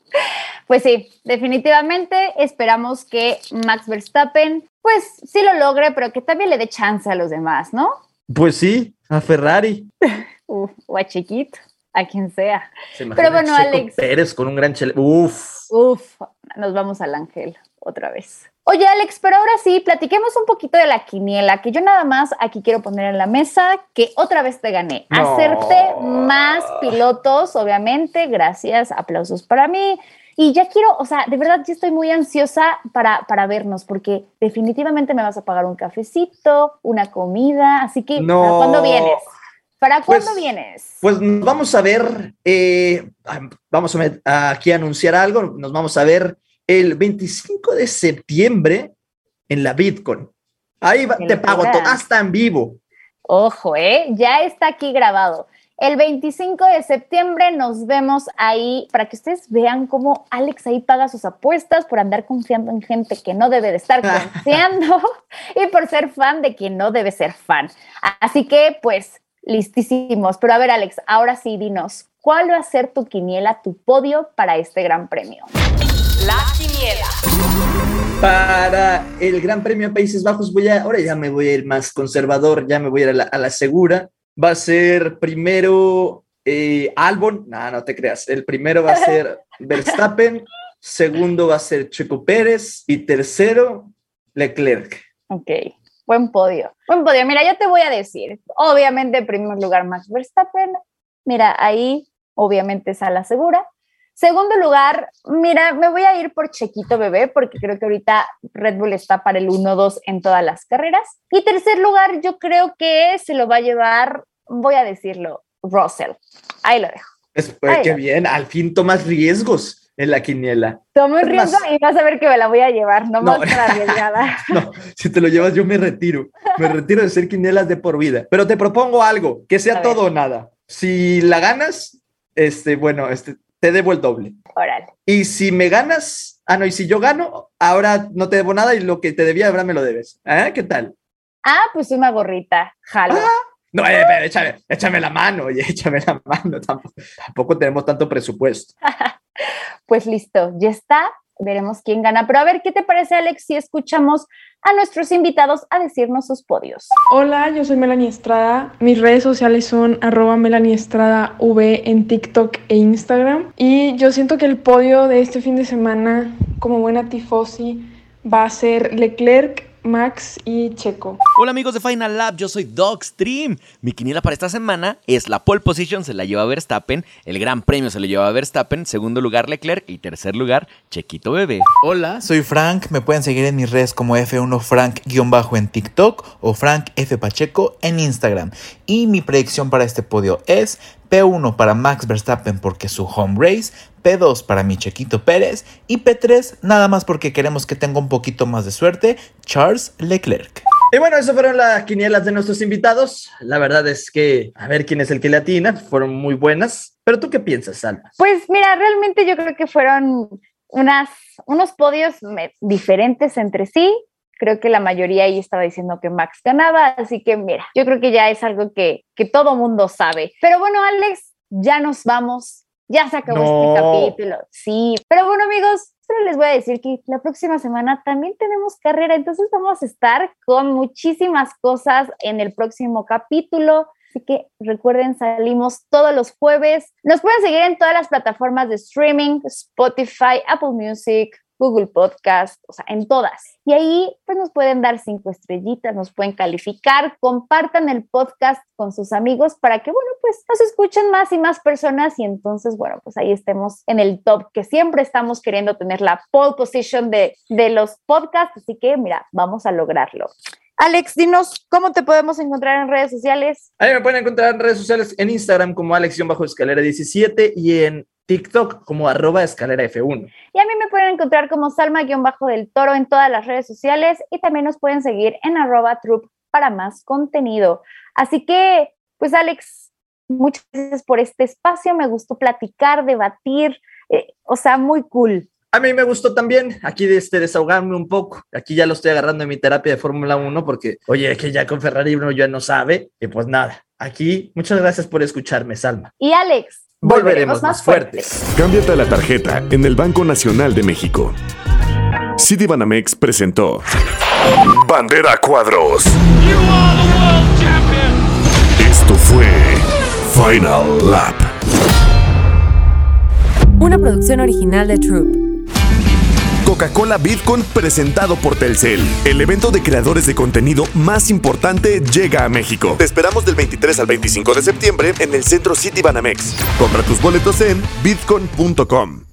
Pues sí, definitivamente esperamos que Max Verstappen, pues sí lo logre, pero que también le dé chance a los demás, ¿no? Pues sí, a Ferrari. Uf, o a Chiquito, a quien sea. Pero bueno, Checo Alex. Pérez con un gran chele. Uf. Uf, nos vamos al ángel otra vez. Oye, Alex, pero ahora sí, platiquemos un poquito de la quiniela, que yo nada más aquí quiero poner en la mesa que otra vez te gané. No. Hacerte más pilotos, obviamente, gracias, aplausos para mí. Y ya quiero, o sea, de verdad yo estoy muy ansiosa para, para vernos, porque definitivamente me vas a pagar un cafecito, una comida, así que No. ¿para cuándo vienes? ¿Para Pues- cuándo vienes? Pues nos vamos a ver, eh, vamos a aquí a anunciar algo, nos vamos a ver el 25 de septiembre en la Bitcoin. Ahí va- te pago todo, hasta en vivo. Ojo, ¿eh? Ya está aquí grabado. El 25 de septiembre nos vemos ahí para que ustedes vean cómo Alex ahí paga sus apuestas por andar confiando en gente que no debe de estar confiando y por ser fan de quien no debe ser fan. Así que, pues, listísimos. Pero a ver, Alex, ahora sí, dinos, ¿cuál va a ser tu quiniela, tu podio para este gran premio? La quiniela. Para el Gran Premio de Países Bajos voy a, ahora ya me voy a ir más conservador, ya me voy a ir a la, a la segura. Va a ser primero eh, Albon, no, no te creas. El primero va a ser Verstappen, segundo va a ser Checo Pérez y tercero Leclerc. Ok, buen podio. Buen podio. Mira, yo te voy a decir, obviamente en primer lugar Max Verstappen. Mira, ahí obviamente es a la segura. Segundo lugar, mira, me voy a ir por Chequito Bebé porque creo que ahorita Red Bull está para el 1-2 en todas las carreras. Y tercer lugar, yo creo que se lo va a llevar, voy a decirlo, Russell. Ahí lo dejo. Es, pues, qué bien, al fin tomas riesgos en la quiniela. Tomo un riesgo y vas a ver que me la voy a llevar, no, más para arriesgada. no, si te lo llevas yo me retiro, me retiro de ser quinielas de por vida. Pero te propongo algo, que sea todo o nada. Si la ganas, este, bueno, este, te debo el doble. Órale. Y si me ganas, ah, no, y si yo gano, ahora no te debo nada y lo que te debía ahora me lo debes. ¿Eh? ¿Qué tal? Ah, pues una gorrita, jalo. Ah, no, eh, échame, échame, la mano, oye, échame la mano. Tampoco, tampoco tenemos tanto presupuesto. pues listo, ya está. Veremos quién gana. Pero a ver, ¿qué te parece, Alex, si escuchamos a nuestros invitados a decirnos sus podios? Hola, yo soy Melanie Estrada. Mis redes sociales son arroba Melanie Estrada V en TikTok e Instagram. Y yo siento que el podio de este fin de semana, como buena tifosi, va a ser Leclerc, Max y Checo. Hola amigos de Final Lab, yo soy Dogstream. Mi quiniela para esta semana es la pole position se la lleva Verstappen, el gran premio se lo lleva Verstappen, segundo lugar Leclerc y tercer lugar Chequito Bebé. Hola, soy Frank, me pueden seguir en mis redes como F1 Frank- en TikTok o Frank F Pacheco en Instagram. Y mi predicción para este podio es P1 para Max Verstappen porque su home race, P2 para mi Chequito Pérez y P3 nada más porque queremos que tenga un poquito más de suerte, Charles Leclerc. Y bueno, esas fueron las quinielas de nuestros invitados. La verdad es que a ver quién es el que le atina, fueron muy buenas. Pero tú qué piensas, Salma? Pues mira, realmente yo creo que fueron unas, unos podios diferentes entre sí creo que la mayoría ahí estaba diciendo que Max ganaba, así que mira, yo creo que ya es algo que, que todo mundo sabe. Pero bueno, Alex, ya nos vamos, ya se acabó este capítulo. Sí, pero bueno, amigos, solo les voy a decir que la próxima semana también tenemos carrera, entonces vamos a estar con muchísimas cosas en el próximo capítulo. Así que recuerden, salimos todos los jueves. Nos pueden seguir en todas las plataformas de streaming, Spotify, Apple Music, Google Podcast, o sea, en todas. Y ahí pues nos pueden dar cinco estrellitas, nos pueden calificar, compartan el podcast con sus amigos para que, bueno, pues nos escuchen más y más personas y entonces, bueno, pues ahí estemos en el top, que siempre estamos queriendo tener la pole position de, de los podcasts, así que mira, vamos a lograrlo. Alex, dinos cómo te podemos encontrar en redes sociales. Ahí me pueden encontrar en redes sociales en Instagram como Alex-escalera17 y en TikTok como arroba escalera F1. Y a mí me pueden encontrar como Salma-del Toro en todas las redes sociales y también nos pueden seguir en arroba troop para más contenido. Así que, pues Alex, muchas gracias por este espacio, me gustó platicar, debatir, eh, o sea, muy cool. A mí me gustó también aquí de este, desahogarme un poco. Aquí ya lo estoy agarrando en mi terapia de Fórmula 1 porque, oye, que ya con Ferrari uno ya no sabe. Y pues nada, aquí muchas gracias por escucharme, Salma. Y Alex, volveremos, más fuertes. Cámbiate a la tarjeta en el Banco Nacional de México. Citibanamex presentó Bandera Cuadros. Esto fue Final Lap. Una producción original de Troop. Coca-Cola Bitcoin presentado por Telcel. El evento de creadores de contenido más importante llega a México. Te esperamos del 23 al 25 de septiembre en el centro City Banamex. Compra tus boletos en bitcoin.com.